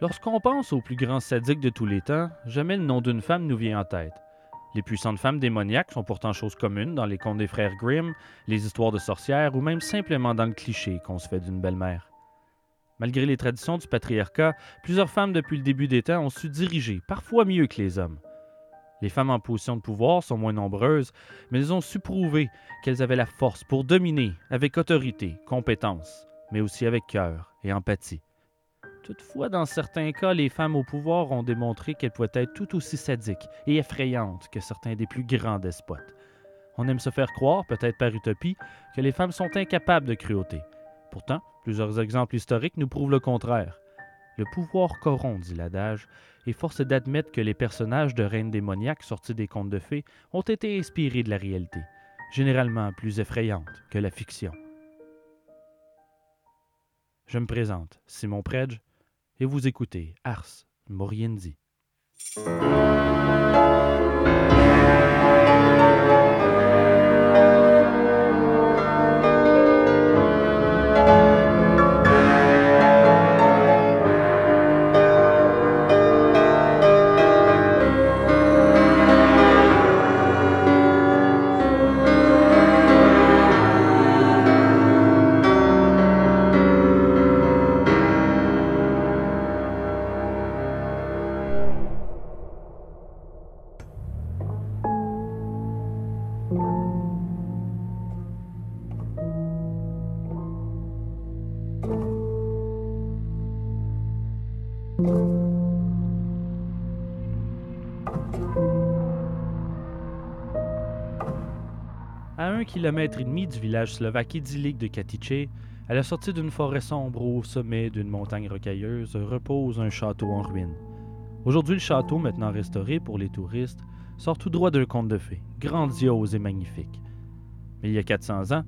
Lorsqu'on pense au plus grand sadique de tous les temps, jamais le nom d'une femme nous vient en tête. Les puissantes femmes démoniaques sont pourtant chose commune dans les contes des frères Grimm, les histoires de sorcières ou même simplement dans le cliché qu'on se fait d'une belle-mère. Malgré les traditions du patriarcat, plusieurs femmes depuis le début des temps ont su diriger, parfois mieux que les hommes. Les femmes en position de pouvoir sont moins nombreuses, mais elles ont su prouver qu'elles avaient la force pour dominer avec autorité, compétence, mais aussi avec cœur et empathie. Toutefois, dans certains cas, les femmes au pouvoir ont démontré qu'elles pouvaient être tout aussi sadiques et effrayantes que certains des plus grands despotes. On aime se faire croire, peut-être par utopie, que les femmes sont incapables de cruauté. Pourtant, plusieurs exemples historiques nous prouvent le contraire. Le pouvoir corrompt, dit l'adage, et force d'admettre que les personnages de reines démoniaques sortis des contes de fées ont été inspirés de la réalité, généralement plus effrayante que la fiction. Je me présente, Simon Predge, et vous écoutez Ars Moriendi. Kilomètre et demi du village slovaque idyllique de Katice, à la sortie d'une forêt sombre au sommet d'une montagne rocailleuse, repose un château en ruine. Aujourd'hui, le château, maintenant restauré pour les touristes, sort tout droit d'un conte de fées, grandiose et magnifique. Mais il y a 400 ans,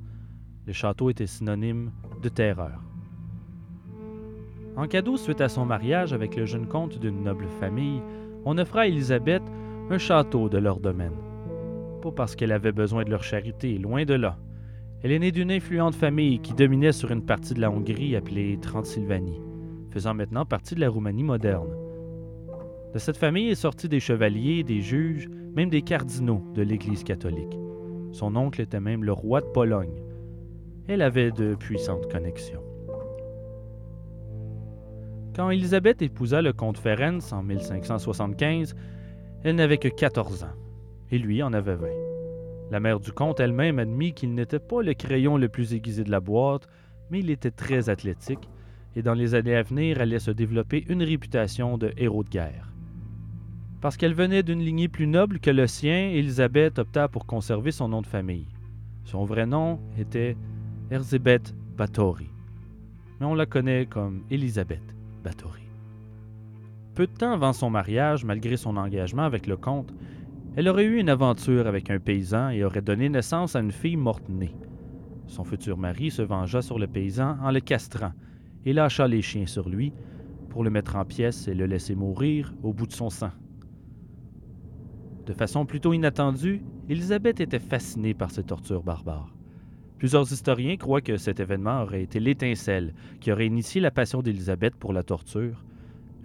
le château était synonyme de terreur. En cadeau suite à son mariage avec le jeune comte d'une noble famille, on offra à Élisabeth un château de leur domaine. Pas parce qu'elle avait besoin de leur charité, loin de là. Elle est née d'une influente famille qui dominait sur une partie de la Hongrie appelée Transylvanie, faisant maintenant partie de la Roumanie moderne. De cette famille est sorti des chevaliers, des juges, même des cardinaux de l'Église catholique. Son oncle était même le roi de Pologne. Elle avait de puissantes connexions. Quand Élisabeth épousa le comte Ferenc en 1575, elle n'avait que 14 ans, et lui en avait 20. La mère du comte elle-même admit qu'il n'était pas le crayon le plus aiguisé de la boîte, mais il était très athlétique, et dans les années à venir allait se développer une réputation de héros de guerre. Parce qu'elle venait d'une lignée plus noble que le sien, Élisabeth opta pour conserver son nom de famille. Son vrai nom était Erzébeth Báthory, mais on la connaît comme Élisabeth Báthory. Peu de temps avant son mariage, malgré son engagement avec le comte, elle aurait eu une aventure avec un paysan et aurait donné naissance à une fille morte-née. Son futur mari se vengea sur le paysan en le castrant et lâcha les chiens sur lui pour le mettre en pièces et le laisser mourir au bout de son sang. De façon plutôt inattendue, Élisabeth était fascinée par ces tortures barbares. Plusieurs historiens croient que cet événement aurait été l'étincelle qui aurait initié la passion d'Élisabeth pour la torture,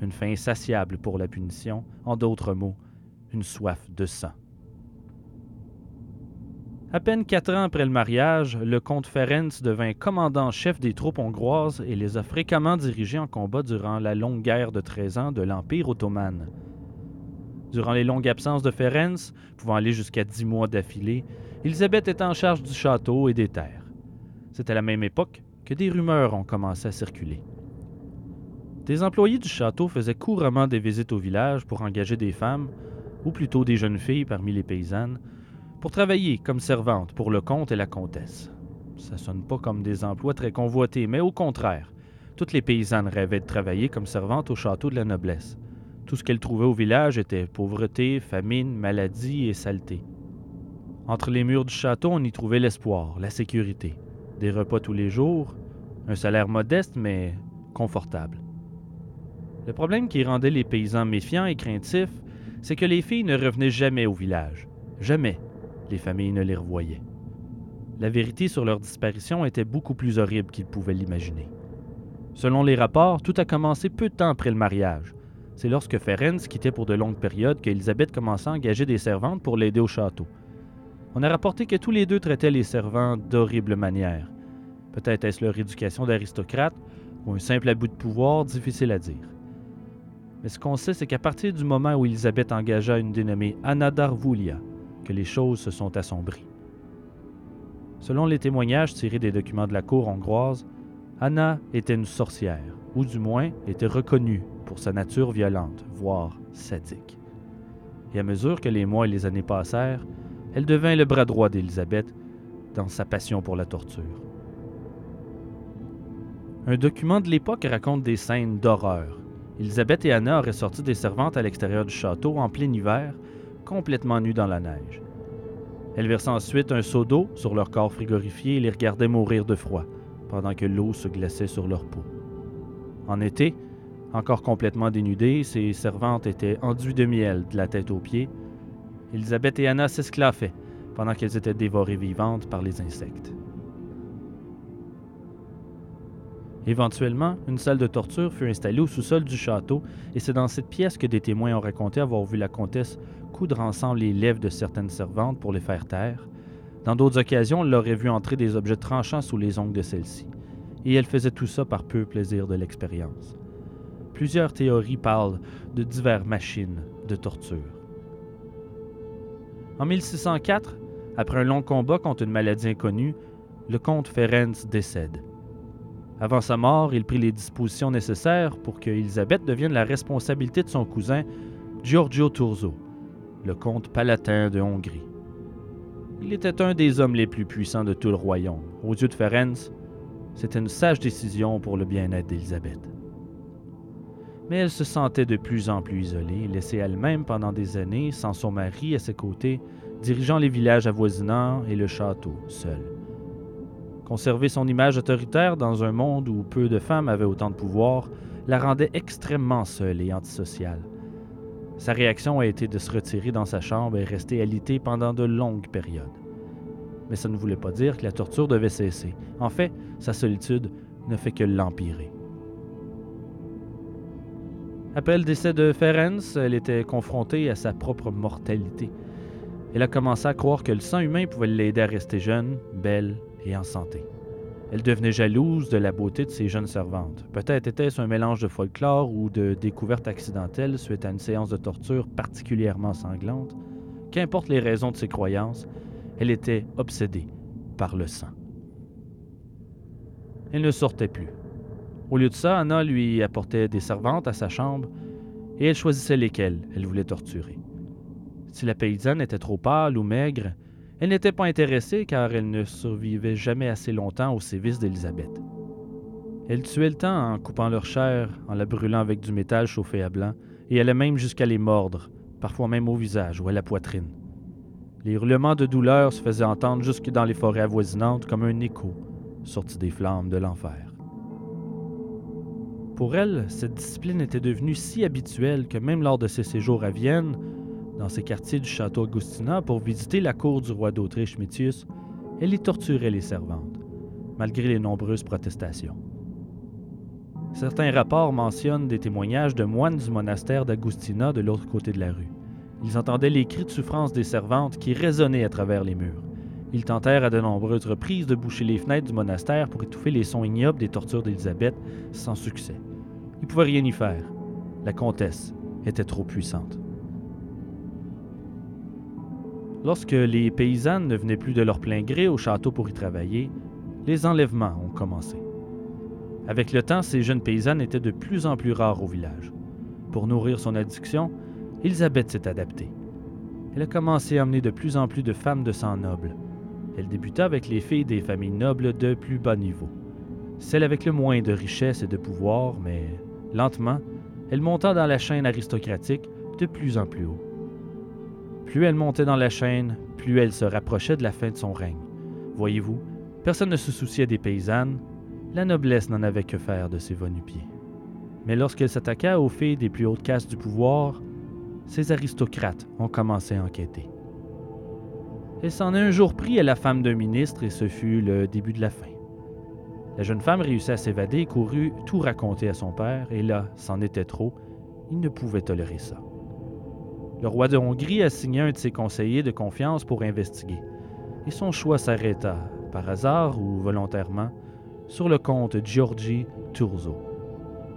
une fin insatiable pour la punition, en d'autres mots, une soif de sang. À peine quatre ans après le mariage, le comte Ferenc devint commandant-chef des troupes hongroises et les a fréquemment dirigées en combat durant la longue guerre de 13 ans de l'Empire ottoman. Durant les longues absences de Ferenc, pouvant aller jusqu'à dix mois d'affilée, Élisabeth était en charge du château et des terres. C'est à la même époque que des rumeurs ont commencé à circuler. Des employés du château faisaient couramment des visites au village pour engager des femmes, ou plutôt des jeunes filles parmi les paysannes, pour travailler comme servantes pour le comte et la comtesse. Ça sonne pas comme des emplois très convoités, mais au contraire, toutes les paysannes rêvaient de travailler comme servantes au château de la noblesse. Tout ce qu'elles trouvaient au village était pauvreté, famine, maladie et saleté. Entre les murs du château, on y trouvait l'espoir, la sécurité, des repas tous les jours, un salaire modeste mais confortable. Le problème qui rendait les paysans méfiants et craintifs, c'est que les filles ne revenaient jamais au village. Jamais les familles ne les revoyaient. La vérité sur leur disparition était beaucoup plus horrible qu'ils pouvaient l'imaginer. Selon les rapports, tout a commencé peu de temps après le mariage. C'est lorsque Ferenc quittait pour de longues périodes qu'Elisabeth commença à engager des servantes pour l'aider au château. On a rapporté que tous les deux traitaient les servants d'horribles manières. Peut-être est-ce leur éducation d'aristocrate ou un simple abus de pouvoir, difficile à dire. Mais ce qu'on sait, c'est qu'à partir du moment où Elisabeth engagea une dénommée Anna Darvulia, que les choses se sont assombries. Selon les témoignages tirés des documents de la cour hongroise, Anna était une sorcière, ou du moins était reconnue pour sa nature violente, voire sadique. Et à mesure que les mois et les années passèrent, elle devint le bras droit d'Élisabeth dans sa passion pour la torture. Un document de l'époque raconte des scènes d'horreur. Élisabeth et Anna auraient sorti des servantes à l'extérieur du château en plein hiver, complètement nues dans la neige. Elles versaient ensuite un seau d'eau sur leur corps frigorifié et les regardaient mourir de froid pendant que l'eau se glaçait sur leur peau. En été, encore complètement dénudées, ces servantes étaient enduites de miel de la tête aux pieds. Elisabeth et Anna s'esclaffaient pendant qu'elles étaient dévorées vivantes par les insectes. Éventuellement, une salle de torture fut installée au sous-sol du château, et c'est dans cette pièce que des témoins ont raconté avoir vu la comtesse coudre ensemble les lèvres de certaines servantes pour les faire taire, dans d'autres occasions, on l'aurait vu entrer des objets tranchants sous les ongles de celle-ci, et elle faisait tout ça par peu plaisir de l'expérience. Plusieurs théories parlent de diverses machines de torture. En 1604, après un long combat contre une maladie inconnue, le comte Ferenc décède. Avant sa mort, il prit les dispositions nécessaires pour que Elisabeth devienne la responsabilité de son cousin Giorgio Turzo, le comte palatin de Hongrie. Il était un des hommes les plus puissants de tout le royaume. Aux yeux de Ferenc, c'était une sage décision pour le bien-être d'Élisabeth. Mais elle se sentait de plus en plus isolée, laissée elle-même pendant des années, sans son mari à ses côtés, dirigeant les villages avoisinants et le château, seule. Conserver son image autoritaire dans un monde où peu de femmes avaient autant de pouvoir la rendait extrêmement seule et antisociale. Sa réaction a été de se retirer dans sa chambre et rester alité pendant de longues périodes. Mais ça ne voulait pas dire que la torture devait cesser. En fait, sa solitude ne fait que l'empirer. Après le décès de Ferenc, elle était confrontée à sa propre mortalité. Elle a commencé à croire que le sang humain pouvait l'aider à rester jeune, belle et en santé. Elle devenait jalouse de la beauté de ses jeunes servantes. Peut-être était-ce un mélange de folklore ou de découverte accidentelle suite à une séance de torture particulièrement sanglante. Qu'importe les raisons de ses croyances, elle était obsédée par le sang. Elle ne sortait plus. Au lieu de ça, Anna lui apportait des servantes à sa chambre et elle choisissait lesquelles elle voulait torturer. Si la paysanne était trop pâle ou maigre, elle n'était pas intéressée car elle ne survivait jamais assez longtemps au sévice d'Élisabeth. Elle tuait le temps en coupant leur chair, en la brûlant avec du métal chauffé à blanc, et allait même jusqu'à les mordre, parfois même au visage ou à la poitrine. Les hurlements de douleur se faisaient entendre jusque dans les forêts avoisinantes comme un écho sorti des flammes de l'enfer. Pour elle, cette discipline était devenue si habituelle que même lors de ses séjours à Vienne, dans ces quartiers du château Augustina pour visiter la cour du roi d'Autriche Métius, elle y torturait les servantes, malgré les nombreuses protestations. Certains rapports mentionnent des témoignages de moines du monastère d'Agustina de l'autre côté de la rue. Ils entendaient les cris de souffrance des servantes qui résonnaient à travers les murs. Ils tentèrent à de nombreuses reprises de boucher les fenêtres du monastère pour étouffer les sons ignobles des tortures d'Élisabeth, sans succès. Ils ne pouvaient rien y faire. La comtesse était trop puissante. Lorsque les paysannes ne venaient plus de leur plein gré au château pour y travailler, les enlèvements ont commencé. Avec le temps, ces jeunes paysannes étaient de plus en plus rares au village. Pour nourrir son addiction, Elisabeth s'est adaptée. Elle a commencé à amener de plus en plus de femmes de sang noble. Elle débuta avec les filles des familles nobles de plus bas niveau, celles avec le moins de richesse et de pouvoir, mais lentement, elle monta dans la chaîne aristocratique de plus en plus haut. Plus elle montait dans la chaîne, plus elle se rapprochait de la fin de son règne. Voyez-vous, personne ne se souciait des paysannes, la noblesse n'en avait que faire de ses va-nu-pieds. Mais lorsqu'elle s'attaqua aux filles des plus hautes castes du pouvoir, ces aristocrates ont commencé à enquêter. Elle s'en est un jour pris à la femme d'un ministre et ce fut le début de la fin. La jeune femme réussit à s'évader et courut tout raconter à son père, et là, c'en était trop, il ne pouvait tolérer ça. Le roi de Hongrie assigna un de ses conseillers de confiance pour investiguer, et son choix s'arrêta, par hasard ou volontairement, sur le comte Giorgi Turzo,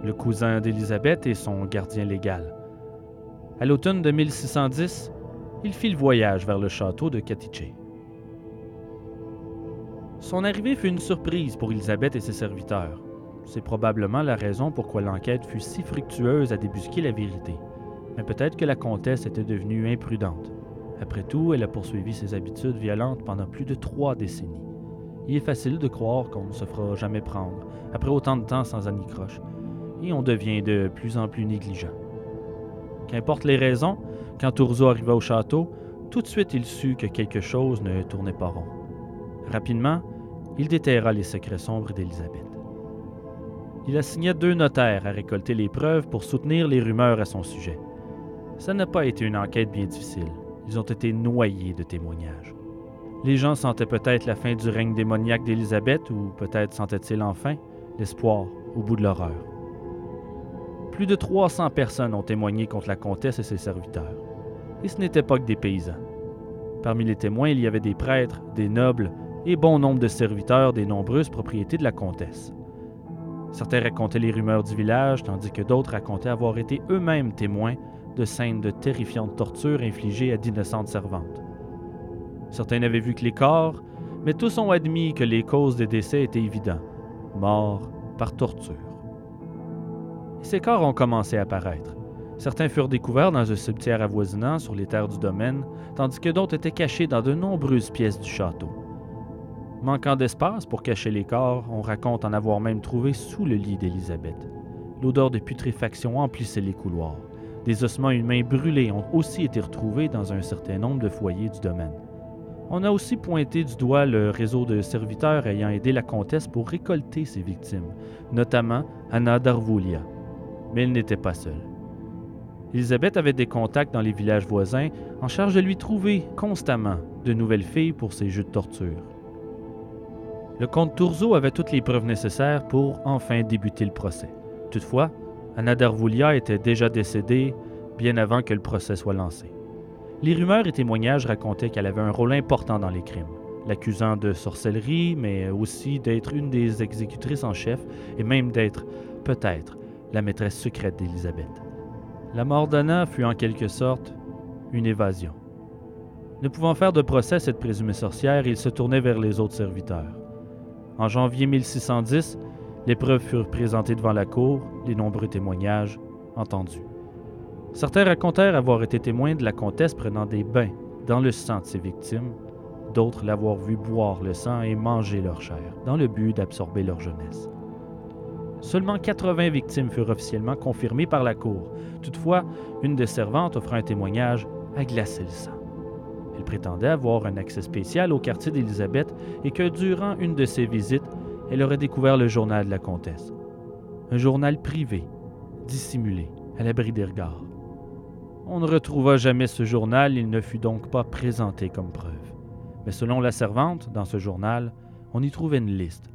le cousin d'Élisabeth et son gardien légal. À l'automne de 1610, il fit le voyage vers le château de Katiche. Son arrivée fut une surprise pour Élisabeth et ses serviteurs. C'est probablement la raison pourquoi l'enquête fut si fructueuse à débusquer la vérité. Mais peut-être que la comtesse était devenue imprudente. Après tout, elle a poursuivi ses habitudes violentes pendant plus de trois décennies. Il est facile de croire qu'on ne se fera jamais prendre, après autant de temps sans anicroche, et on devient de plus en plus négligent. Qu'importe les raisons, quand Tourzo arriva au château, tout de suite il sut que quelque chose ne tournait pas rond. Rapidement, il déterra les secrets sombres d'Élisabeth. Il assigna deux notaires à récolter les preuves pour soutenir les rumeurs à son sujet. Ça n'a pas été une enquête bien difficile. Ils ont été noyés de témoignages. Les gens sentaient peut-être la fin du règne démoniaque d'Élisabeth, ou peut-être sentaient-ils enfin l'espoir au bout de l'horreur. Plus de 300 personnes ont témoigné contre la comtesse et ses serviteurs. Et ce n'était pas que des paysans. Parmi les témoins, il y avait des prêtres, des nobles et bon nombre de serviteurs des nombreuses propriétés de la comtesse. Certains racontaient les rumeurs du village, tandis que d'autres racontaient avoir été eux-mêmes témoins de scènes de terrifiantes tortures infligées à d'innocentes servantes. Certains n'avaient vu que les corps, mais tous ont admis que les causes des décès étaient évidentes morts par torture. ces corps ont commencé à apparaître. Certains furent découverts dans un cimetière avoisinant sur les terres du domaine, tandis que d'autres étaient cachés dans de nombreuses pièces du château. Manquant d'espace pour cacher les corps, on raconte en avoir même trouvé sous le lit d'Élisabeth. L'odeur de putréfaction emplissait les couloirs. Des ossements humains brûlés ont aussi été retrouvés dans un certain nombre de foyers du domaine. On a aussi pointé du doigt le réseau de serviteurs ayant aidé la comtesse pour récolter ses victimes, notamment Anna Darvoulia. Mais elle n'était pas seule. Elisabeth avait des contacts dans les villages voisins en charge de lui trouver constamment de nouvelles filles pour ses jeux de torture. Le comte Tourzo avait toutes les preuves nécessaires pour enfin débuter le procès. Toutefois, Anna était déjà décédée bien avant que le procès soit lancé. Les rumeurs et témoignages racontaient qu'elle avait un rôle important dans les crimes, l'accusant de sorcellerie, mais aussi d'être une des exécutrices en chef et même d'être, peut-être, la maîtresse secrète d'Élisabeth. La mort d'Anna fut en quelque sorte une évasion. Ne pouvant faire de procès à cette présumée sorcière, il se tournait vers les autres serviteurs. En janvier 1610, les preuves furent présentées devant la cour, les nombreux témoignages entendus. Certains racontèrent avoir été témoins de la comtesse prenant des bains dans le sang de ses victimes, d'autres l'avoir vu boire le sang et manger leur chair, dans le but d'absorber leur jeunesse. Seulement 80 victimes furent officiellement confirmées par la cour. Toutefois, une des servantes offrant un témoignage a glacé le sang. Elle prétendait avoir un accès spécial au quartier d'Élisabeth et que durant une de ses visites, elle aurait découvert le journal de la comtesse. Un journal privé, dissimulé, à l'abri des regards. On ne retrouva jamais ce journal, il ne fut donc pas présenté comme preuve. Mais selon la servante, dans ce journal, on y trouvait une liste,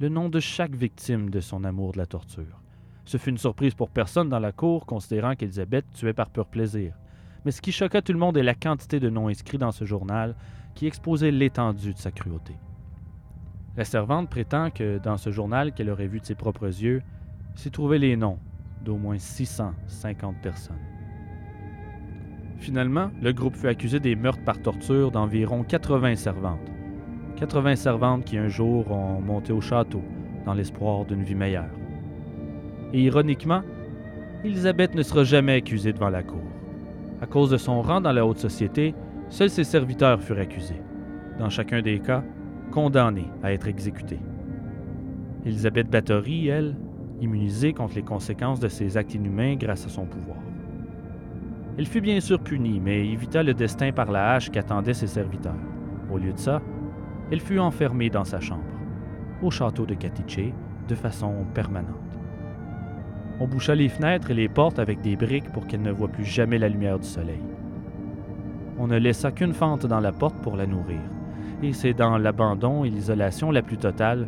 le nom de chaque victime de son amour de la torture. Ce fut une surprise pour personne dans la cour, considérant qu'Élisabeth tuait par pur plaisir mais ce qui choqua tout le monde est la quantité de noms inscrits dans ce journal qui exposait l'étendue de sa cruauté. La servante prétend que dans ce journal qu'elle aurait vu de ses propres yeux, s'y trouvaient les noms d'au moins 650 personnes. Finalement, le groupe fut accusé des meurtres par torture d'environ 80 servantes. 80 servantes qui un jour ont monté au château dans l'espoir d'une vie meilleure. Et ironiquement, Elisabeth ne sera jamais accusée devant la cour. À cause de son rang dans la haute société, seuls ses serviteurs furent accusés. Dans chacun des cas, condamnés à être exécutés. Elisabeth Bathory, elle, immunisée contre les conséquences de ses actes inhumains grâce à son pouvoir. Elle fut bien sûr punie, mais évita le destin par la hache qu'attendaient ses serviteurs. Au lieu de ça, elle fut enfermée dans sa chambre, au château de Catiche, de façon permanente. On boucha les fenêtres et les portes avec des briques pour qu'elle ne voie plus jamais la lumière du soleil. On ne laissa qu'une fente dans la porte pour la nourrir, et c'est dans l'abandon et l'isolation la plus totale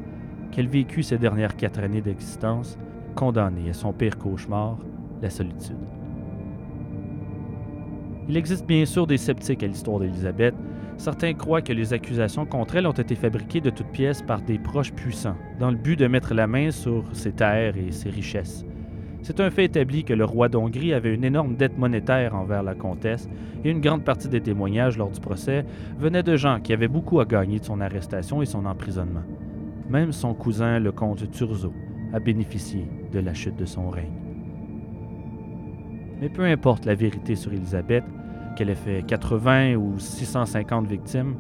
qu'elle vécut ses dernières quatre années d'existence, condamnée à son pire cauchemar, la solitude. Il existe bien sûr des sceptiques à l'histoire d'Élisabeth. Certains croient que les accusations contre elle ont été fabriquées de toutes pièces par des proches puissants, dans le but de mettre la main sur ses terres et ses richesses. C'est un fait établi que le roi d'Hongrie avait une énorme dette monétaire envers la comtesse, et une grande partie des témoignages lors du procès venaient de gens qui avaient beaucoup à gagner de son arrestation et son emprisonnement. Même son cousin, le comte Turzo, a bénéficié de la chute de son règne. Mais peu importe la vérité sur Élisabeth, qu'elle ait fait 80 ou 650 victimes,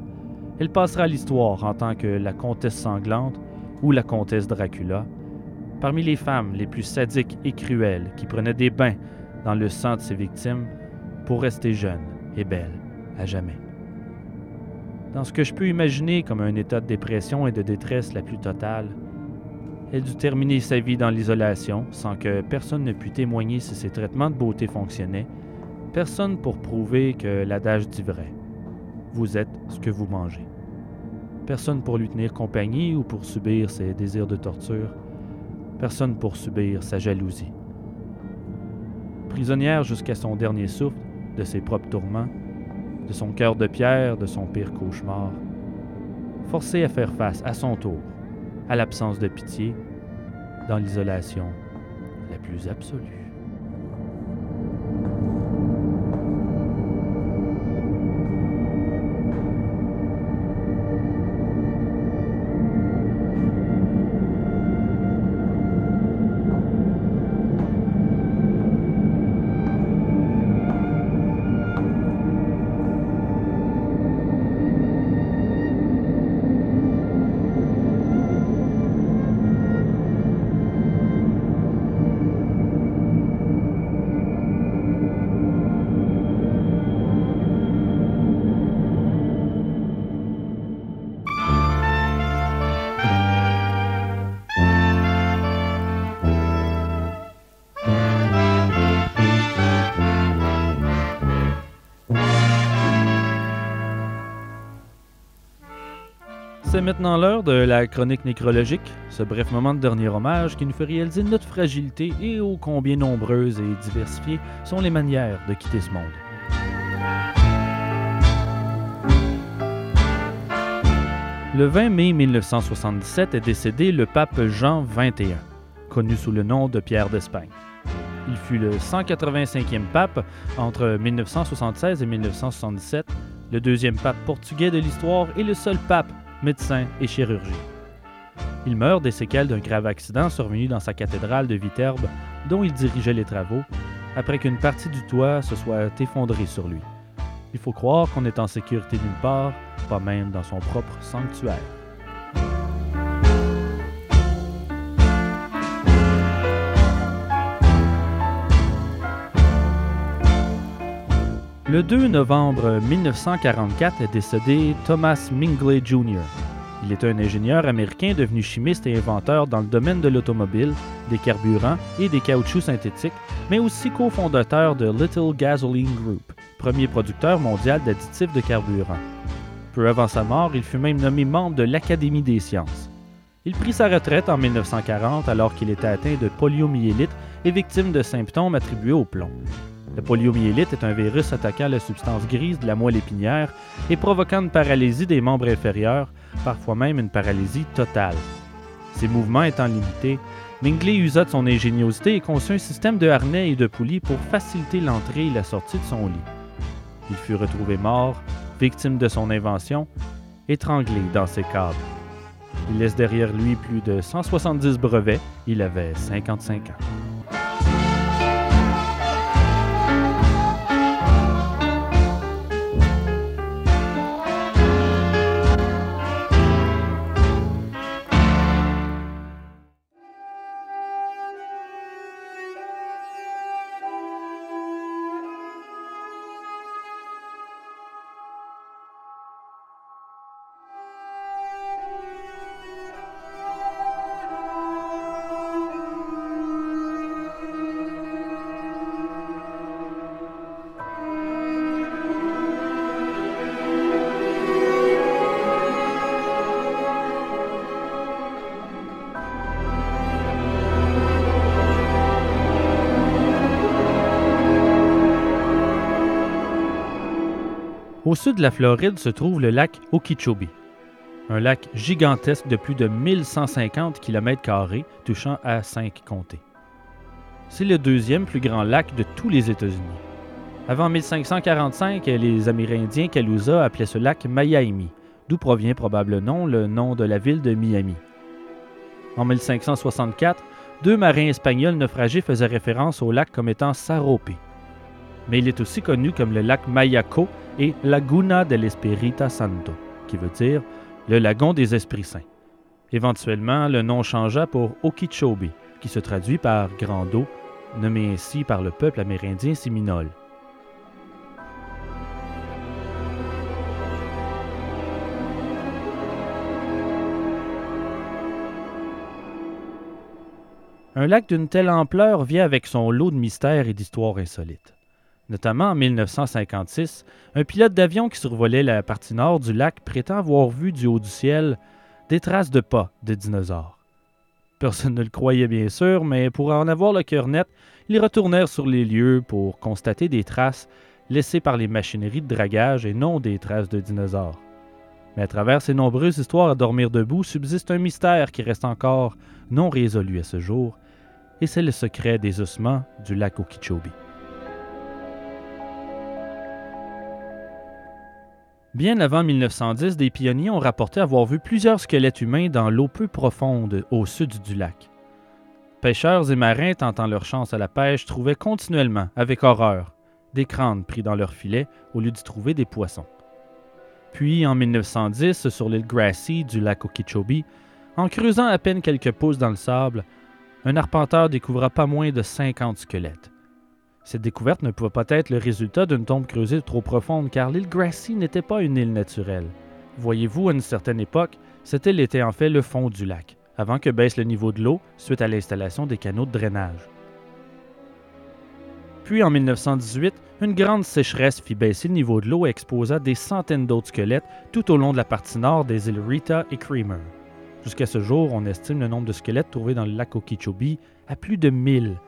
elle passera l'histoire en tant que la comtesse sanglante ou la comtesse Dracula, parmi les femmes les plus sadiques et cruelles qui prenaient des bains dans le sang de ses victimes pour rester jeune et belle à jamais. Dans ce que je peux imaginer comme un état de dépression et de détresse la plus totale, elle dut terminer sa vie dans l'isolation sans que personne ne pût témoigner si ses traitements de beauté fonctionnaient, personne pour prouver que l'adage dit vrai. Vous êtes ce que vous mangez. Personne pour lui tenir compagnie ou pour subir ses désirs de torture, personne pour subir sa jalousie. Prisonnière jusqu'à son dernier souffle de ses propres tourments, de son cœur de pierre, de son pire cauchemar, forcée à faire face à son tour à l'absence de pitié, dans l'isolation la plus absolue. C'est maintenant l'heure de la chronique nécrologique, ce bref moment de dernier hommage qui nous fait réaliser notre fragilité et ô combien nombreuses et diversifiées sont les manières de quitter ce monde. Le 20 mai 1977 est décédé le pape Jean XXI, connu sous le nom de Pierre d'Espagne. Il fut le 185e pape entre 1976 et 1977, le deuxième pape portugais de l'histoire et le seul pape médecin et chirurgien. Il meurt des séquelles d'un grave accident survenu dans sa cathédrale de Viterbe, dont il dirigeait les travaux, après qu'une partie du toit se soit effondrée sur lui. Il faut croire qu'on est en sécurité nulle part, pas même dans son propre sanctuaire. Le 2 novembre 1944 est décédé Thomas Mingley Jr. Il est un ingénieur américain devenu chimiste et inventeur dans le domaine de l'automobile, des carburants et des caoutchoucs synthétiques, mais aussi cofondateur de Little Gasoline Group, premier producteur mondial d'additifs de carburant. Peu avant sa mort, il fut même nommé membre de l'Académie des sciences. Il prit sa retraite en 1940 alors qu'il était atteint de poliomyélite et victime de symptômes attribués au plomb. Le poliomyélite est un virus attaquant la substance grise de la moelle épinière et provoquant une paralysie des membres inférieurs, parfois même une paralysie totale. Ses mouvements étant limités, Mingley usa de son ingéniosité et conçut un système de harnais et de poulies pour faciliter l'entrée et la sortie de son lit. Il fut retrouvé mort, victime de son invention, étranglé dans ses câbles. Il laisse derrière lui plus de 170 brevets, il avait 55 ans. Au sud de la Floride se trouve le lac Okeechobee, un lac gigantesque de plus de 1150 km touchant à cinq comtés. C'est le deuxième plus grand lac de tous les États-Unis. Avant 1545, les Amérindiens Calusa appelaient ce lac Miami, d'où provient probablement le nom de la ville de Miami. En 1564, deux marins espagnols naufragés faisaient référence au lac comme étant Sarope. Mais il est aussi connu comme le lac Mayaco et Laguna del Espirita Santo, qui veut dire le lagon des Esprits Saints. Éventuellement, le nom changea pour Okeechobee, qui se traduit par Grand eau, nommé ainsi par le peuple amérindien séminole. Un lac d'une telle ampleur vient avec son lot de mystères et d'histoires insolites. Notamment en 1956, un pilote d'avion qui survolait la partie nord du lac prétend avoir vu du haut du ciel des traces de pas de dinosaures. Personne ne le croyait bien sûr, mais pour en avoir le cœur net, ils retournèrent sur les lieux pour constater des traces laissées par les machineries de dragage et non des traces de dinosaures. Mais à travers ces nombreuses histoires à dormir debout subsiste un mystère qui reste encore non résolu à ce jour, et c'est le secret des ossements du lac Okeechobee. Bien avant 1910, des pionniers ont rapporté avoir vu plusieurs squelettes humains dans l'eau peu profonde au sud du lac. Pêcheurs et marins tentant leur chance à la pêche trouvaient continuellement, avec horreur, des crânes pris dans leurs filets au lieu d'y trouver des poissons. Puis, en 1910, sur l'île Grassy du lac Okeechobee, en creusant à peine quelques pouces dans le sable, un arpenteur découvra pas moins de 50 squelettes. Cette découverte ne pouvait pas être le résultat d'une tombe creusée trop profonde car l'île Grassy n'était pas une île naturelle. Voyez-vous, à une certaine époque, cette île était en fait le fond du lac, avant que baisse le niveau de l'eau suite à l'installation des canaux de drainage. Puis en 1918, une grande sécheresse fit baisser le niveau de l'eau et exposa des centaines d'autres squelettes tout au long de la partie nord des îles Rita et Creamer. Jusqu'à ce jour, on estime le nombre de squelettes trouvés dans le lac Okeechobee à plus de 1000,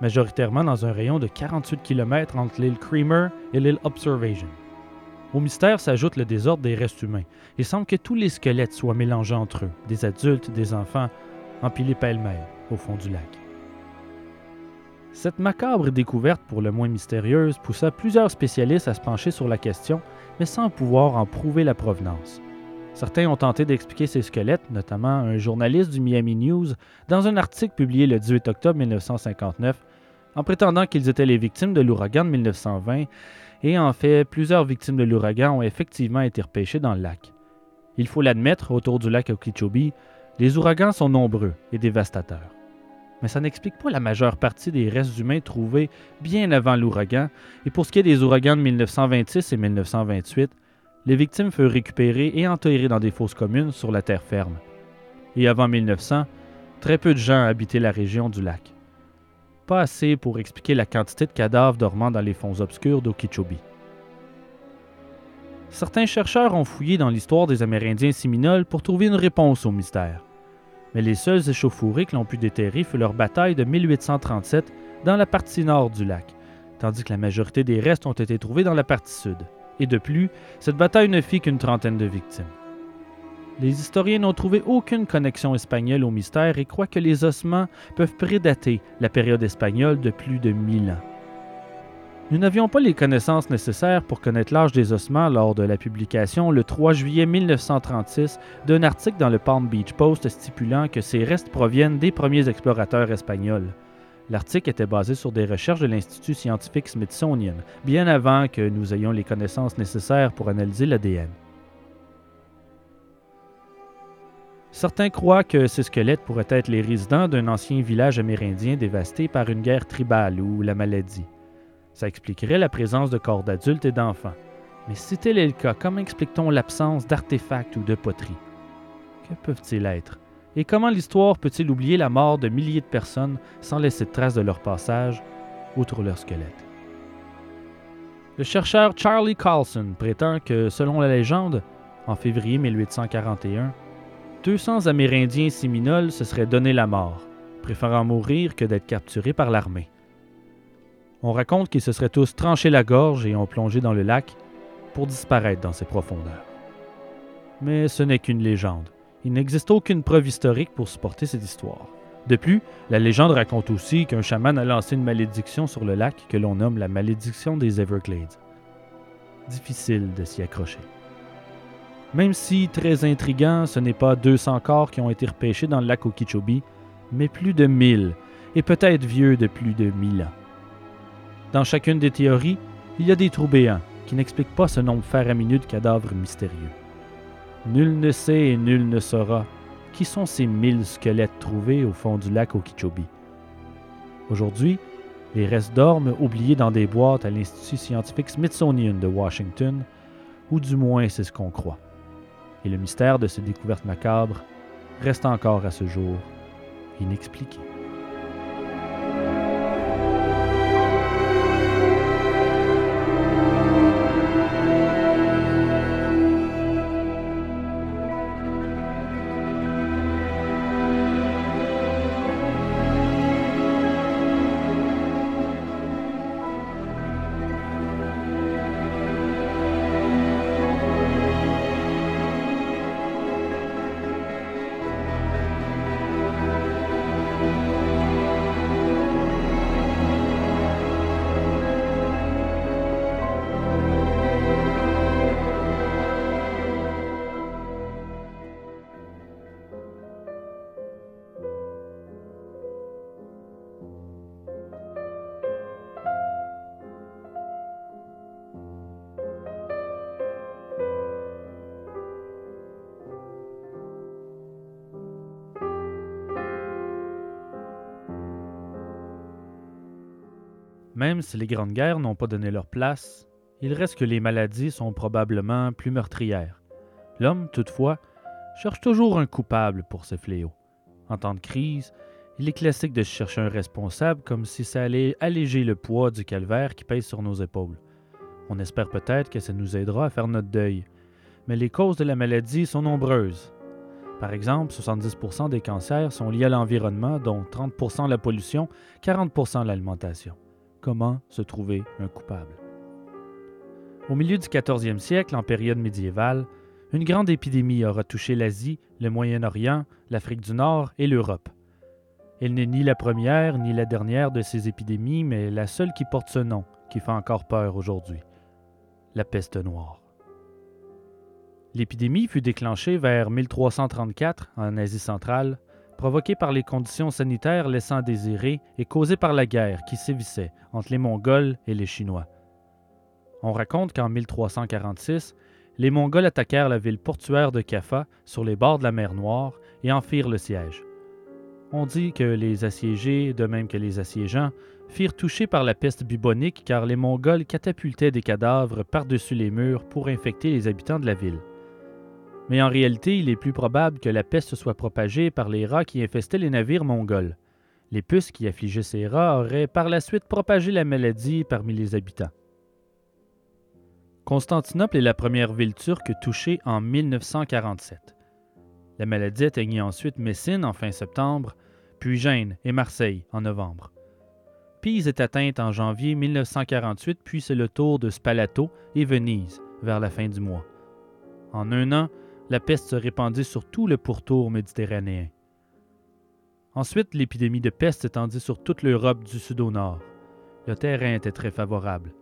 majoritairement dans un rayon de 48 km entre l'île Creamer et l'île Observation. Au mystère s'ajoute le désordre des restes humains. Il semble que tous les squelettes soient mélangés entre eux, des adultes, des enfants, empilés pêle-mêle au fond du lac. Cette macabre découverte, pour le moins mystérieuse, poussa plusieurs spécialistes à se pencher sur la question, mais sans pouvoir en prouver la provenance. Certains ont tenté d'expliquer ces squelettes, notamment un journaliste du Miami News, dans un article publié le 18 octobre 1959, en prétendant qu'ils étaient les victimes de l'ouragan de 1920, et en fait, plusieurs victimes de l'ouragan ont effectivement été repêchées dans le lac. Il faut l'admettre, autour du lac Okeechobee, les ouragans sont nombreux et dévastateurs. Mais ça n'explique pas la majeure partie des restes humains trouvés bien avant l'ouragan, et pour ce qui est des ouragans de 1926 et 1928, les victimes furent récupérées et enterrées dans des fosses communes sur la terre ferme. Et avant 1900, très peu de gens habitaient la région du lac. Pas assez pour expliquer la quantité de cadavres dormant dans les fonds obscurs d'Okeechobee. Certains chercheurs ont fouillé dans l'histoire des Amérindiens séminoles pour trouver une réponse au mystère. Mais les seuls échauffourés que l'on pu déterrer fut leur bataille de 1837 dans la partie nord du lac, tandis que la majorité des restes ont été trouvés dans la partie sud et de plus, cette bataille ne fit qu'une trentaine de victimes. Les historiens n'ont trouvé aucune connexion espagnole au mystère et croient que les ossements peuvent prédater la période espagnole de plus de mille ans. Nous n'avions pas les connaissances nécessaires pour connaître l'âge des ossements lors de la publication le 3 juillet 1936 d'un article dans le Palm Beach Post stipulant que ces restes proviennent des premiers explorateurs espagnols. L'article était basé sur des recherches de l'Institut scientifique Smithsonian, bien avant que nous ayons les connaissances nécessaires pour analyser l'ADN. Certains croient que ces squelettes pourraient être les résidents d'un ancien village amérindien dévasté par une guerre tribale ou la maladie. Ça expliquerait la présence de corps d'adultes et d'enfants. Mais si tel est le cas, comment explique-t-on l'absence d'artefacts ou de poteries? Que peuvent-ils être? Et comment l'histoire peut-il oublier la mort de milliers de personnes sans laisser de traces de leur passage, outre leur squelette? Le chercheur Charlie Carlson prétend que, selon la légende, en février 1841, 200 Amérindiens séminoles se seraient donné la mort, préférant mourir que d'être capturés par l'armée. On raconte qu'ils se seraient tous tranchés la gorge et ont plongé dans le lac, pour disparaître dans ses profondeurs. Mais ce n'est qu'une légende. Il n'existe aucune preuve historique pour supporter cette histoire. De plus, la légende raconte aussi qu'un chaman a lancé une malédiction sur le lac que l'on nomme la malédiction des Everglades. Difficile de s'y accrocher. Même si, très intriguant, ce n'est pas 200 corps qui ont été repêchés dans le lac Okeechobee, mais plus de 1000, et peut-être vieux de plus de 1000 ans. Dans chacune des théories, il y a des trous béants qui n'expliquent pas ce nombre faramineux de cadavres mystérieux. Nul ne sait et nul ne saura qui sont ces mille squelettes trouvés au fond du lac Okeechobee. Aujourd'hui, les restes dorment oubliés dans des boîtes à l'Institut scientifique Smithsonian de Washington, ou du moins c'est ce qu'on croit. Et le mystère de ces découvertes macabres reste encore à ce jour inexpliqué. Si les grandes guerres n'ont pas donné leur place, il reste que les maladies sont probablement plus meurtrières. L'homme, toutefois, cherche toujours un coupable pour ce fléau. En temps de crise, il est classique de chercher un responsable comme si ça allait alléger le poids du calvaire qui pèse sur nos épaules. On espère peut-être que ça nous aidera à faire notre deuil. Mais les causes de la maladie sont nombreuses. Par exemple, 70% des cancers sont liés à l'environnement, dont 30% la pollution, 40% l'alimentation comment se trouver un coupable. Au milieu du 14e siècle, en période médiévale, une grande épidémie aura touché l'Asie, le Moyen-Orient, l'Afrique du Nord et l'Europe. Elle n'est ni la première ni la dernière de ces épidémies, mais la seule qui porte ce nom, qui fait encore peur aujourd'hui. La peste noire. L'épidémie fut déclenchée vers 1334 en Asie centrale provoquée par les conditions sanitaires laissant désirer et causée par la guerre qui sévissait entre les Mongols et les Chinois. On raconte qu'en 1346, les Mongols attaquèrent la ville portuaire de Kaffa sur les bords de la mer Noire et en firent le siège. On dit que les assiégés, de même que les assiégeants, firent toucher par la peste bubonique car les Mongols catapultaient des cadavres par-dessus les murs pour infecter les habitants de la ville mais en réalité, il est plus probable que la peste soit propagée par les rats qui infestaient les navires mongols. Les puces qui affligeaient ces rats auraient par la suite propagé la maladie parmi les habitants. Constantinople est la première ville turque touchée en 1947. La maladie atteignit ensuite Messine en fin septembre, puis Gênes et Marseille en novembre. Pise est atteinte en janvier 1948, puis c'est le tour de Spalato et Venise vers la fin du mois. En un an, la peste se répandit sur tout le pourtour méditerranéen. Ensuite, l'épidémie de peste s'étendit sur toute l'Europe du sud au nord. Le terrain était très favorable.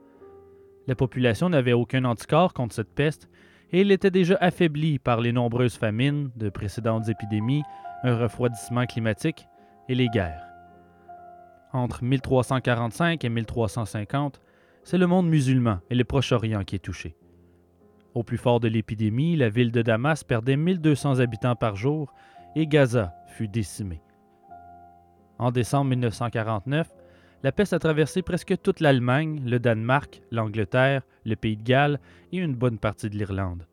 La population n'avait aucun anticorps contre cette peste et elle était déjà affaiblie par les nombreuses famines de précédentes épidémies, un refroidissement climatique et les guerres. Entre 1345 et 1350, c'est le monde musulman et le Proche-Orient qui est touché. Au plus fort de l'épidémie, la ville de Damas perdait 1200 habitants par jour et Gaza fut décimée. En décembre 1949, la peste a traversé presque toute l'Allemagne, le Danemark, l'Angleterre, le Pays de Galles et une bonne partie de l'Irlande.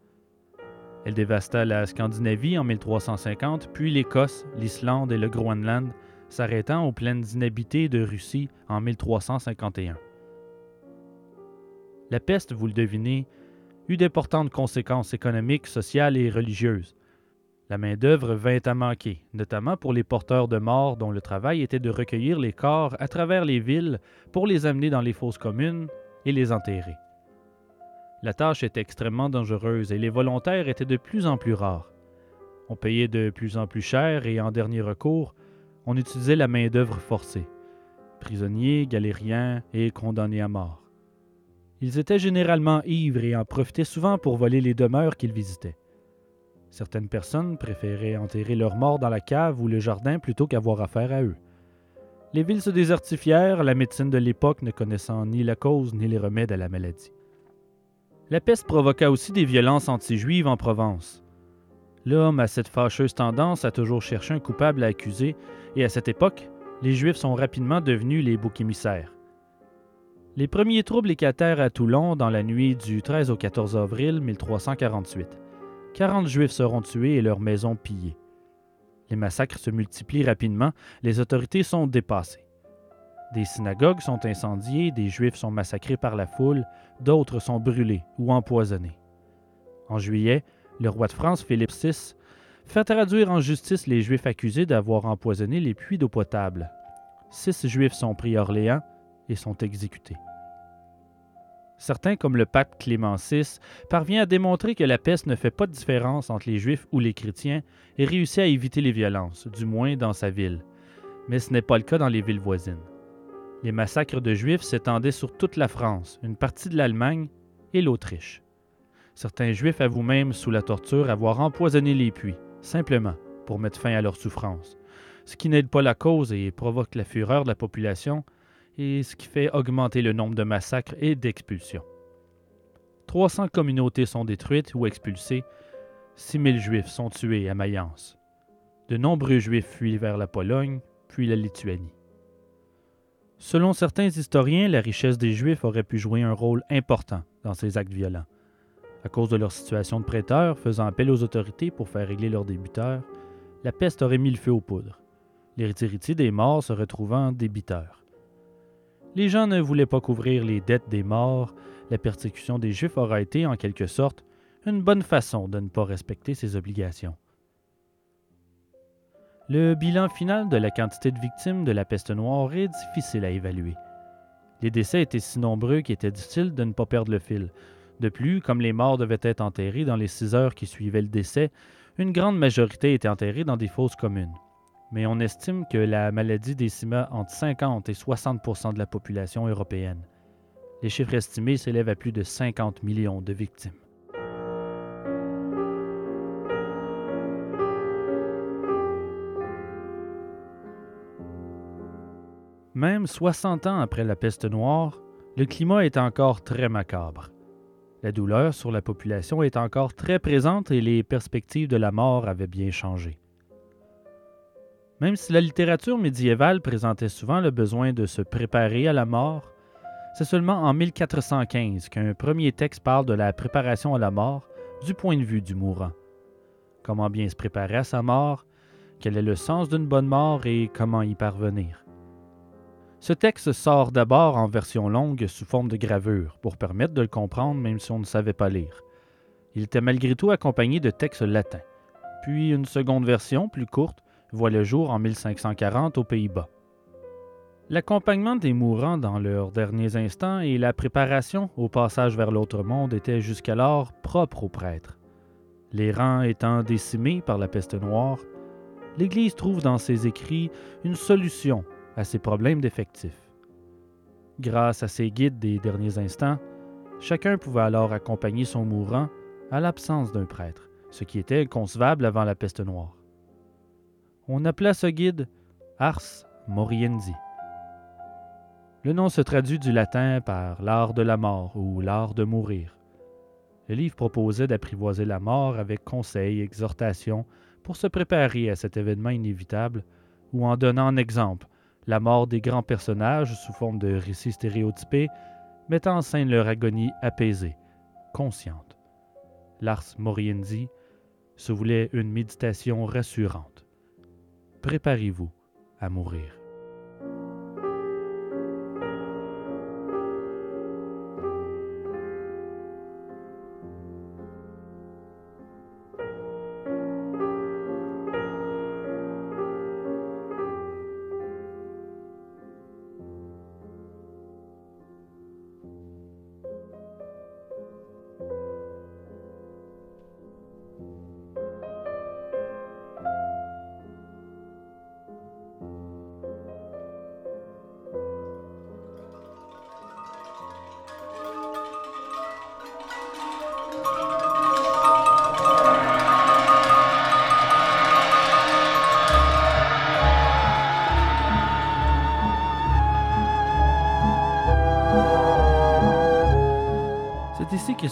Elle dévasta la Scandinavie en 1350, puis l'Écosse, l'Islande et le Groenland, s'arrêtant aux plaines inhabitées de Russie en 1351. La peste, vous le devinez, eut d'importantes conséquences économiques, sociales et religieuses. La main-d'œuvre vint à manquer, notamment pour les porteurs de morts dont le travail était de recueillir les corps à travers les villes pour les amener dans les fosses communes et les enterrer. La tâche était extrêmement dangereuse et les volontaires étaient de plus en plus rares. On payait de plus en plus cher et en dernier recours, on utilisait la main-d'œuvre forcée. Prisonniers, galériens et condamnés à mort. Ils étaient généralement ivres et en profitaient souvent pour voler les demeures qu'ils visitaient. Certaines personnes préféraient enterrer leurs morts dans la cave ou le jardin plutôt qu'avoir affaire à eux. Les villes se désertifièrent, la médecine de l'époque ne connaissant ni la cause ni les remèdes à la maladie. La peste provoqua aussi des violences anti-juives en Provence. L'homme a cette fâcheuse tendance à toujours chercher un coupable à accuser, et à cette époque, les Juifs sont rapidement devenus les boucs émissaires. Les premiers troubles éclatèrent à Toulon dans la nuit du 13 au 14 avril 1348. 40 Juifs seront tués et leurs maisons pillées. Les massacres se multiplient rapidement, les autorités sont dépassées. Des synagogues sont incendiées, des Juifs sont massacrés par la foule, d'autres sont brûlés ou empoisonnés. En juillet, le roi de France, Philippe VI, fait traduire en justice les Juifs accusés d'avoir empoisonné les puits d'eau potable. Six Juifs sont pris à Orléans et sont exécutés. Certains, comme le pape Clément VI, parvient à démontrer que la peste ne fait pas de différence entre les Juifs ou les chrétiens et réussit à éviter les violences, du moins dans sa ville. Mais ce n'est pas le cas dans les villes voisines. Les massacres de Juifs s'étendaient sur toute la France, une partie de l'Allemagne et l'Autriche. Certains Juifs avouent même, sous la torture, avoir empoisonné les puits, simplement pour mettre fin à leur souffrance, ce qui n'aide pas la cause et provoque la fureur de la population, et ce qui fait augmenter le nombre de massacres et d'expulsions. 300 communautés sont détruites ou expulsées, 6000 Juifs sont tués à Mayence. De nombreux Juifs fuient vers la Pologne, puis la Lituanie. Selon certains historiens, la richesse des Juifs aurait pu jouer un rôle important dans ces actes violents. À cause de leur situation de prêteurs, faisant appel aux autorités pour faire régler leurs débiteurs, la peste aurait mis le feu aux poudres. L'héritier des morts se retrouvant débiteur. Les gens ne voulaient pas couvrir les dettes des morts, la persécution des Juifs aura été, en quelque sorte, une bonne façon de ne pas respecter ses obligations. Le bilan final de la quantité de victimes de la peste noire est difficile à évaluer. Les décès étaient si nombreux qu'il était difficile de ne pas perdre le fil. De plus, comme les morts devaient être enterrés dans les six heures qui suivaient le décès, une grande majorité était enterrée dans des fosses communes mais on estime que la maladie décima entre 50 et 60% de la population européenne. Les chiffres estimés s'élèvent à plus de 50 millions de victimes. Même 60 ans après la peste noire, le climat est encore très macabre. La douleur sur la population est encore très présente et les perspectives de la mort avaient bien changé. Même si la littérature médiévale présentait souvent le besoin de se préparer à la mort, c'est seulement en 1415 qu'un premier texte parle de la préparation à la mort du point de vue du mourant. Comment bien se préparer à sa mort, quel est le sens d'une bonne mort et comment y parvenir. Ce texte sort d'abord en version longue sous forme de gravure pour permettre de le comprendre même si on ne savait pas lire. Il était malgré tout accompagné de textes latins. Puis une seconde version, plus courte, voit le jour en 1540 aux Pays-Bas. L'accompagnement des mourants dans leurs derniers instants et la préparation au passage vers l'autre monde étaient jusqu'alors propres aux prêtres. Les rangs étant décimés par la peste noire, l'Église trouve dans ses écrits une solution à ces problèmes d'effectifs. Grâce à ces guides des derniers instants, chacun pouvait alors accompagner son mourant à l'absence d'un prêtre, ce qui était inconcevable avant la peste noire on appela ce guide Ars Moriendi. Le nom se traduit du latin par l'art de la mort ou l'art de mourir. Le livre proposait d'apprivoiser la mort avec conseils exhortations pour se préparer à cet événement inévitable ou en donnant en exemple la mort des grands personnages sous forme de récits stéréotypés mettant en scène leur agonie apaisée, consciente. L'Ars Moriendi se voulait une méditation rassurante préparez-vous à mourir.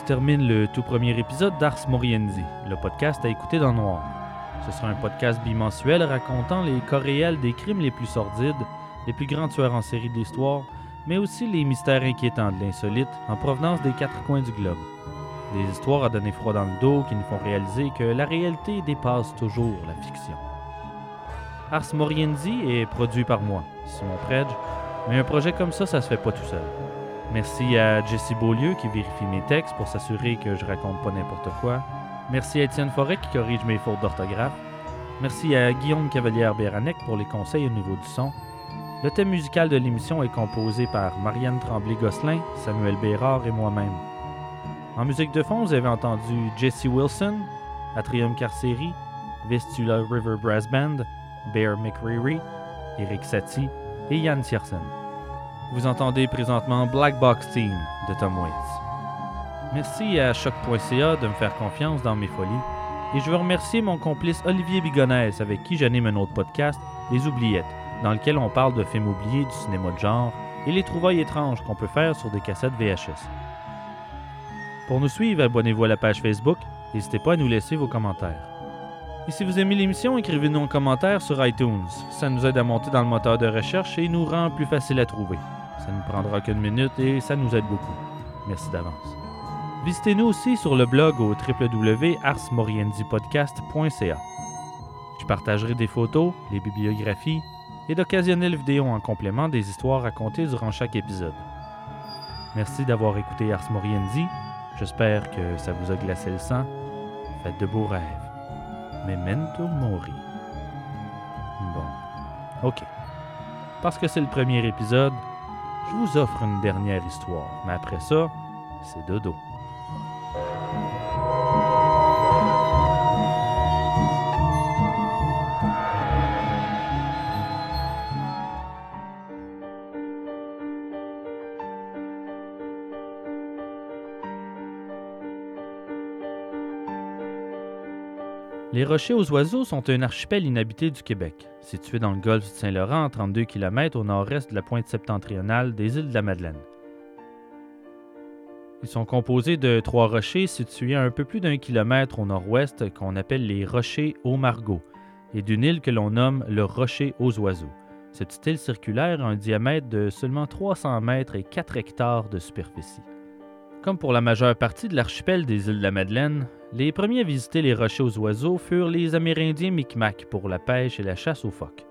Termine le tout premier épisode d'Ars Moriendi, le podcast à écouter dans le noir. Ce sera un podcast bimensuel racontant les cas réels des crimes les plus sordides, les plus grands tueurs en série d'histoire, mais aussi les mystères inquiétants de l'insolite en provenance des quatre coins du globe. Des histoires à donner froid dans le dos qui nous font réaliser que la réalité dépasse toujours la fiction. Ars Moriendi est produit par moi, Simon Predge, mais un projet comme ça, ça se fait pas tout seul. Merci à Jesse Beaulieu qui vérifie mes textes pour s'assurer que je raconte pas n'importe quoi. Merci à Étienne Forêt qui corrige mes fautes d'orthographe. Merci à Guillaume Cavalière-Béranec pour les conseils au niveau du son. Le thème musical de l'émission est composé par Marianne Tremblay-Gosselin, Samuel Bérard et moi-même. En musique de fond, vous avez entendu Jesse Wilson, Atrium Carceri, Vistula River Brass Band, Bear McCreary, Eric Satie et Yann Tiersen. Vous entendez présentement Black Box Team de Tom Waits. Merci à choc.ca de me faire confiance dans mes folies. Et je veux remercier mon complice Olivier Bigonès avec qui j'anime un autre podcast, Les Oubliettes, dans lequel on parle de films oubliés du cinéma de genre et les trouvailles étranges qu'on peut faire sur des cassettes VHS. Pour nous suivre, abonnez-vous à la page Facebook. N'hésitez pas à nous laisser vos commentaires. Et si vous aimez l'émission, écrivez-nous en commentaire sur iTunes. Ça nous aide à monter dans le moteur de recherche et nous rend plus facile à trouver. Ça ne prendra qu'une minute et ça nous aide beaucoup. Merci d'avance. Visitez-nous aussi sur le blog au. Je partagerai des photos, les bibliographies et d'occasionnelles vidéos en complément des histoires racontées durant chaque épisode. Merci d'avoir écouté Ars Moriendi. J'espère que ça vous a glacé le sang. Faites de beaux rêves. Memento mori. Bon. OK. Parce que c'est le premier épisode, je vous offre une dernière histoire. Mais après ça, c'est dodo. Rochers aux Oiseaux sont un archipel inhabité du Québec, situé dans le golfe du Saint-Laurent à 32 km au nord-est de la pointe septentrionale des îles de la Madeleine. Ils sont composés de trois rochers situés à un peu plus d'un kilomètre au nord-ouest qu'on appelle les Rochers aux Margots et d'une île que l'on nomme le Rocher aux Oiseaux. Cette île circulaire a un diamètre de seulement 300 mètres et 4 hectares de superficie. Comme pour la majeure partie de l'archipel des îles de la Madeleine, les premiers à visiter les rochers aux oiseaux furent les Amérindiens Micmac pour la pêche et la chasse aux phoques.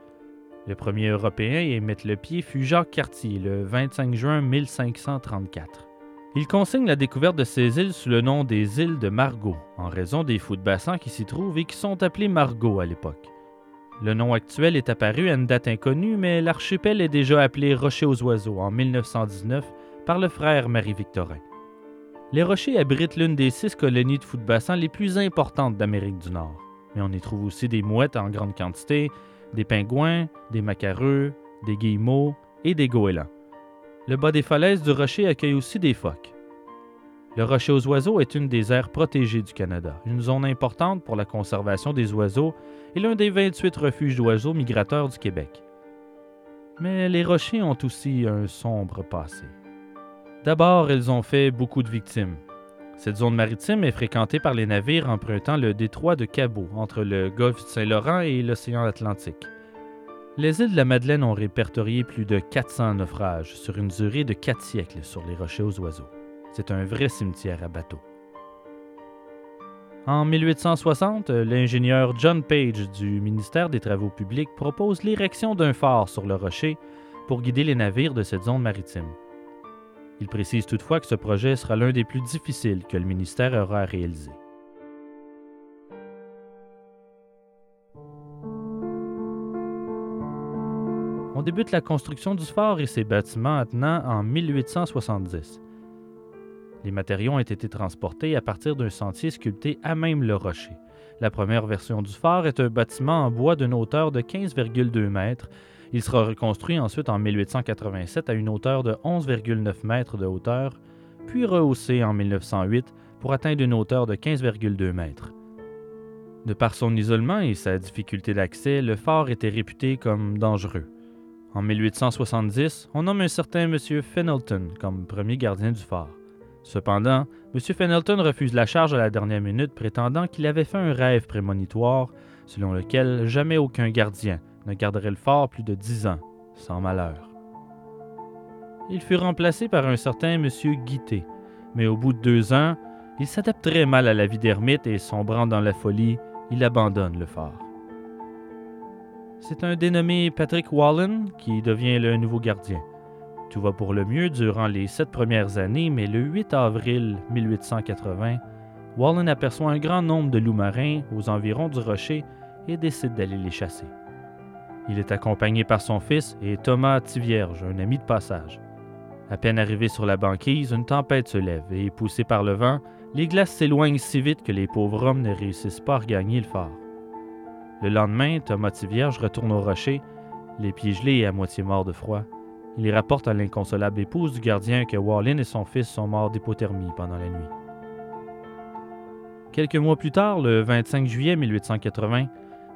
Le premier Européen à y mettre le pied fut Jacques Cartier le 25 juin 1534. Il consigne la découverte de ces îles sous le nom des îles de Margot, en raison des fous de bassin qui s'y trouvent et qui sont appelés Margot à l'époque. Le nom actuel est apparu à une date inconnue, mais l'archipel est déjà appelé Rocher aux Oiseaux en 1919 par le frère Marie-Victorin. Les rochers abritent l'une des six colonies de fous de bassin les plus importantes d'Amérique du Nord. Mais on y trouve aussi des mouettes en grande quantité, des pingouins, des macareux, des guillemots et des goélands. Le bas des falaises du rocher accueille aussi des phoques. Le rocher aux oiseaux est une des aires protégées du Canada, une zone importante pour la conservation des oiseaux et l'un des 28 refuges d'oiseaux migrateurs du Québec. Mais les rochers ont aussi un sombre passé. D'abord, ils ont fait beaucoup de victimes. Cette zone maritime est fréquentée par les navires empruntant le détroit de Cabot entre le golfe Saint-Laurent et l'océan Atlantique. Les îles de la Madeleine ont répertorié plus de 400 naufrages sur une durée de 4 siècles sur les rochers aux oiseaux. C'est un vrai cimetière à bateaux. En 1860, l'ingénieur John Page du ministère des Travaux publics propose l'érection d'un phare sur le rocher pour guider les navires de cette zone maritime. Il précise toutefois que ce projet sera l'un des plus difficiles que le ministère aura à réaliser. On débute la construction du phare et ses bâtiments attenants en 1870. Les matériaux ont été transportés à partir d'un sentier sculpté à même le rocher. La première version du phare est un bâtiment en bois d'une hauteur de 15,2 mètres il sera reconstruit ensuite en 1887 à une hauteur de 11,9 mètres de hauteur, puis rehaussé en 1908 pour atteindre une hauteur de 15,2 mètres. De par son isolement et sa difficulté d'accès, le phare était réputé comme dangereux. En 1870, on nomme un certain M. Fenelton comme premier gardien du phare. Cependant, M. Fenelton refuse la charge à la dernière minute, prétendant qu'il avait fait un rêve prémonitoire selon lequel jamais aucun gardien ne garderait le fort plus de dix ans, sans malheur. Il fut remplacé par un certain M. Guité, mais au bout de deux ans, il s'adapte très mal à la vie d'ermite et, sombrant dans la folie, il abandonne le phare. C'est un dénommé Patrick Wallen qui devient le nouveau gardien. Tout va pour le mieux durant les sept premières années, mais le 8 avril 1880, Wallen aperçoit un grand nombre de loups marins aux environs du rocher et décide d'aller les chasser. Il est accompagné par son fils et Thomas Tivierge, un ami de passage. À peine arrivé sur la banquise, une tempête se lève et, poussé par le vent, les glaces s'éloignent si vite que les pauvres hommes ne réussissent pas à regagner le phare. Le lendemain, Thomas Tivierge retourne au rocher, les pieds gelés et à moitié mort de froid. Il rapporte à l'inconsolable épouse du gardien que Wallin et son fils sont morts d'hypothermie pendant la nuit. Quelques mois plus tard, le 25 juillet 1880,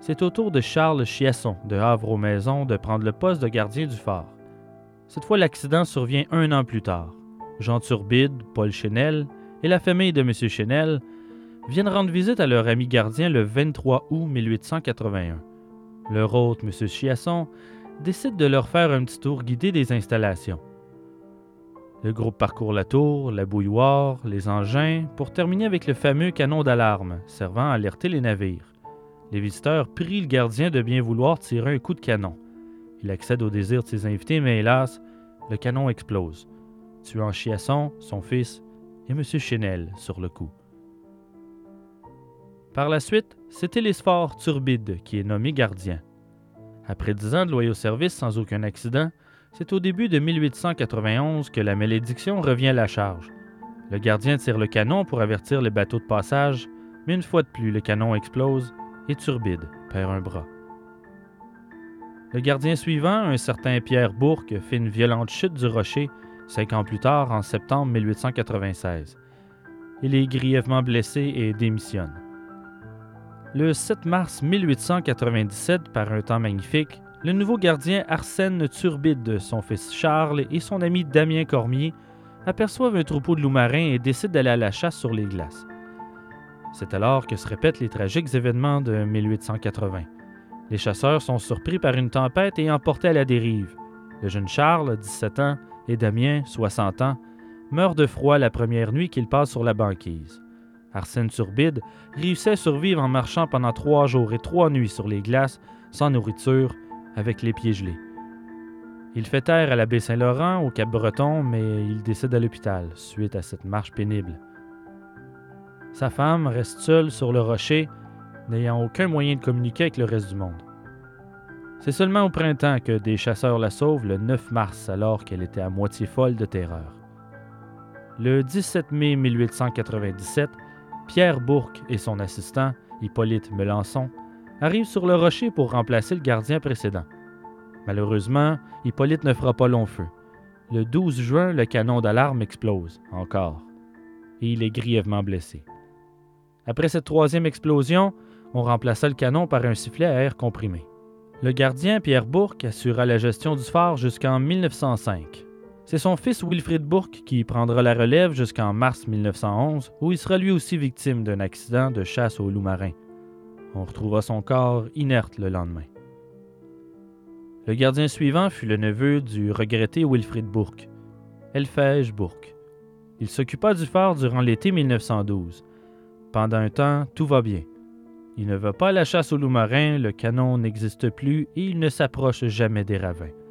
c'est au tour de Charles Chiasson de Havre-aux-Maisons de prendre le poste de gardien du phare. Cette fois, l'accident survient un an plus tard. Jean Turbide, Paul Chenel et la famille de M. Chenel viennent rendre visite à leur ami gardien le 23 août 1881. Leur hôte, M. Chiasson, décide de leur faire un petit tour guidé des installations. Le groupe parcourt la tour, la bouilloire, les engins, pour terminer avec le fameux canon d'alarme servant à alerter les navires. Les visiteurs prient le gardien de bien vouloir tirer un coup de canon. Il accède au désir de ses invités, mais hélas, le canon explose, tuant Chiasson, son fils et M. Chenel sur le coup. Par la suite, c'est Télésphore Turbide qui est nommé gardien. Après dix ans de loyaux service sans aucun accident, c'est au début de 1891 que la malédiction revient à la charge. Le gardien tire le canon pour avertir les bateaux de passage, mais une fois de plus, le canon explose et Turbide perd un bras. Le gardien suivant, un certain Pierre Bourque, fait une violente chute du rocher cinq ans plus tard, en septembre 1896. Il est grièvement blessé et démissionne. Le 7 mars 1897, par un temps magnifique, le nouveau gardien Arsène Turbide, son fils Charles et son ami Damien Cormier aperçoivent un troupeau de loups marins et décident d'aller à la chasse sur les glaces. C'est alors que se répètent les tragiques événements de 1880. Les chasseurs sont surpris par une tempête et emportés à la dérive. Le jeune Charles, 17 ans, et Damien, 60 ans, meurent de froid la première nuit qu'ils passent sur la banquise. Arsène Turbide réussit à survivre en marchant pendant trois jours et trois nuits sur les glaces, sans nourriture, avec les pieds gelés. Il fait terre à la baie Saint-Laurent, au Cap-Breton, mais il décède à l'hôpital suite à cette marche pénible. Sa femme reste seule sur le rocher, n'ayant aucun moyen de communiquer avec le reste du monde. C'est seulement au printemps que des chasseurs la sauvent le 9 mars alors qu'elle était à moitié folle de terreur. Le 17 mai 1897, Pierre Bourque et son assistant, Hippolyte Melançon, arrivent sur le rocher pour remplacer le gardien précédent. Malheureusement, Hippolyte ne fera pas long feu. Le 12 juin, le canon d'alarme explose, encore, et il est grièvement blessé. Après cette troisième explosion, on remplaça le canon par un sifflet à air comprimé. Le gardien Pierre Bourque assura la gestion du phare jusqu'en 1905. C'est son fils Wilfrid Bourque qui prendra la relève jusqu'en mars 1911, où il sera lui aussi victime d'un accident de chasse au loup marin. On retrouvera son corps inerte le lendemain. Le gardien suivant fut le neveu du regretté Wilfrid Bourque, Elfège Bourque. Il s'occupa du phare durant l'été 1912. Pendant un temps, tout va bien. Il ne va pas à la chasse au loup marin, le canon n'existe plus et il ne s'approche jamais des ravins.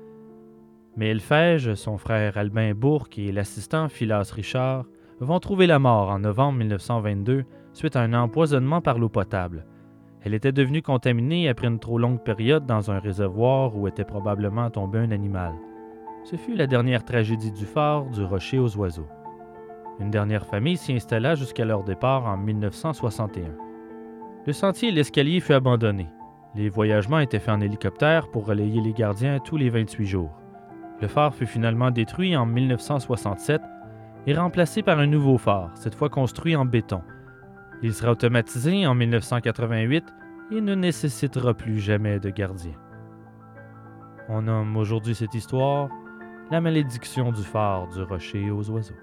Mais Elfège, son frère Albin Bourque et l'assistant Philas Richard vont trouver la mort en novembre 1922 suite à un empoisonnement par l'eau potable. Elle était devenue contaminée après une trop longue période dans un réservoir où était probablement tombé un animal. Ce fut la dernière tragédie du phare du rocher aux oiseaux. Une dernière famille s'y installa jusqu'à leur départ en 1961. Le sentier et l'escalier fut abandonné. Les voyagements étaient faits en hélicoptère pour relayer les gardiens tous les 28 jours. Le phare fut finalement détruit en 1967 et remplacé par un nouveau phare, cette fois construit en béton. Il sera automatisé en 1988 et ne nécessitera plus jamais de gardien. On nomme aujourd'hui cette histoire la malédiction du phare du rocher aux oiseaux.